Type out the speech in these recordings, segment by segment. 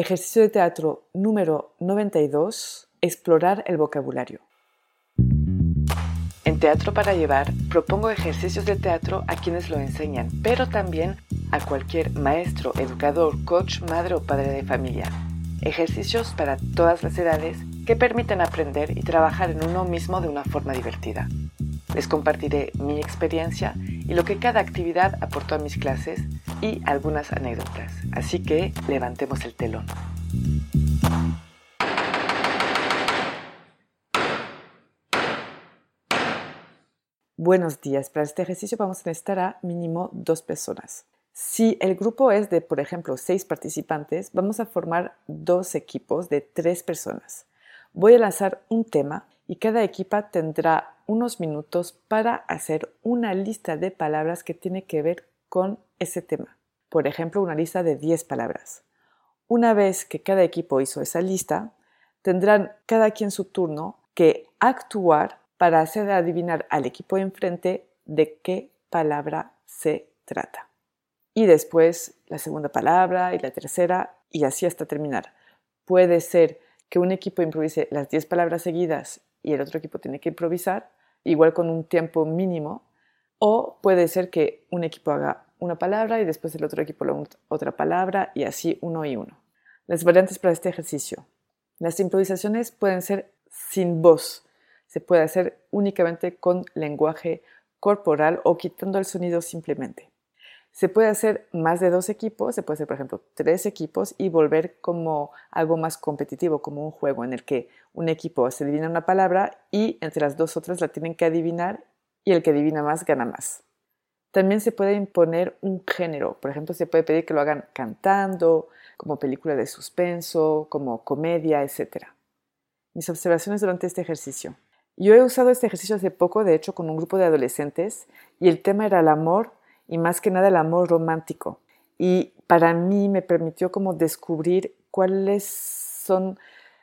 Ejercicio de teatro número 92. Explorar el vocabulario. En Teatro para Llevar propongo ejercicios de teatro a quienes lo enseñan, pero también a cualquier maestro, educador, coach, madre o padre de familia. Ejercicios para todas las edades que permiten aprender y trabajar en uno mismo de una forma divertida. Les compartiré mi experiencia y lo que cada actividad aportó a mis clases y algunas anécdotas. Así que levantemos el telón. Buenos días. Para este ejercicio vamos a necesitar a mínimo dos personas. Si el grupo es de, por ejemplo, seis participantes, vamos a formar dos equipos de tres personas. Voy a lanzar un tema y cada equipa tendrá unos minutos para hacer una lista de palabras que tiene que ver con ese tema. Por ejemplo, una lista de 10 palabras. Una vez que cada equipo hizo esa lista, tendrán cada quien su turno que actuar para hacer adivinar al equipo enfrente de qué palabra se trata. Y después la segunda palabra y la tercera y así hasta terminar. Puede ser que un equipo improvise las 10 palabras seguidas y el otro equipo tiene que improvisar, igual con un tiempo mínimo, o puede ser que un equipo haga una palabra y después el otro equipo otra palabra y así uno y uno. Las variantes para este ejercicio. Las improvisaciones pueden ser sin voz, se puede hacer únicamente con lenguaje corporal o quitando el sonido simplemente. Se puede hacer más de dos equipos, se puede hacer, por ejemplo, tres equipos y volver como algo más competitivo, como un juego en el que un equipo se adivina una palabra y entre las dos otras la tienen que adivinar y el que adivina más gana más. También se puede imponer un género, por ejemplo, se puede pedir que lo hagan cantando, como película de suspenso, como comedia, etc. Mis observaciones durante este ejercicio. Yo he usado este ejercicio hace poco, de hecho, con un grupo de adolescentes, y el tema era el amor y más que nada el amor romántico. Y para mí me permitió como descubrir cuáles son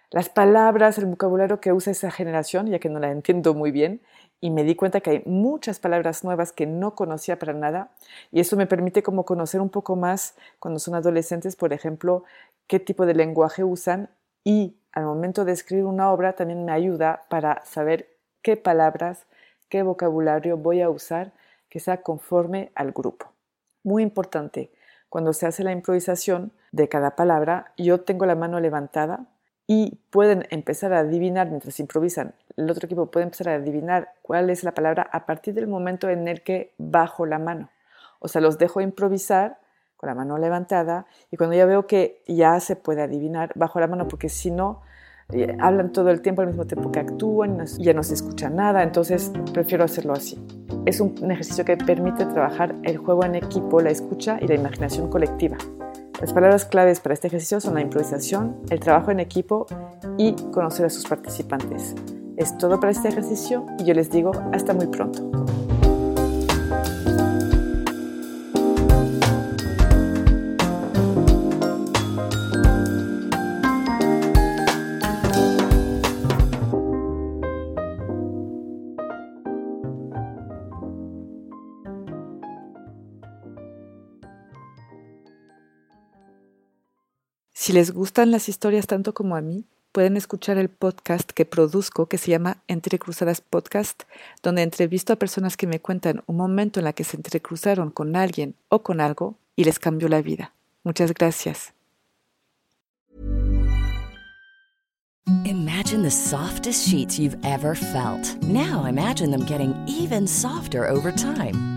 las palabras, el vocabulario que usa esa generación, ya que no la entiendo muy bien, y me di cuenta que hay muchas palabras nuevas que no conocía para nada, y eso me permite como conocer un poco más cuando son adolescentes, por ejemplo, qué tipo de lenguaje usan y al momento de escribir una obra también me ayuda para saber qué palabras, qué vocabulario voy a usar que sea conforme al grupo. Muy importante, cuando se hace la improvisación de cada palabra, yo tengo la mano levantada y pueden empezar a adivinar mientras improvisan. El otro equipo puede empezar a adivinar cuál es la palabra a partir del momento en el que bajo la mano. O sea, los dejo improvisar con la mano levantada y cuando ya veo que ya se puede adivinar, bajo la mano porque si no, eh, hablan todo el tiempo al mismo tiempo que actúan y ya no se escucha nada, entonces prefiero hacerlo así. Es un ejercicio que permite trabajar el juego en equipo, la escucha y la imaginación colectiva. Las palabras claves para este ejercicio son la improvisación, el trabajo en equipo y conocer a sus participantes. Es todo para este ejercicio y yo les digo hasta muy pronto. Si les gustan las historias tanto como a mí, pueden escuchar el podcast que produzco que se llama Entre Cruzadas Podcast, donde entrevisto a personas que me cuentan un momento en la que se entrecruzaron con alguien o con algo y les cambió la vida. Muchas gracias. Imagine the softest sheets you've ever felt. Now imagine them getting even softer over time.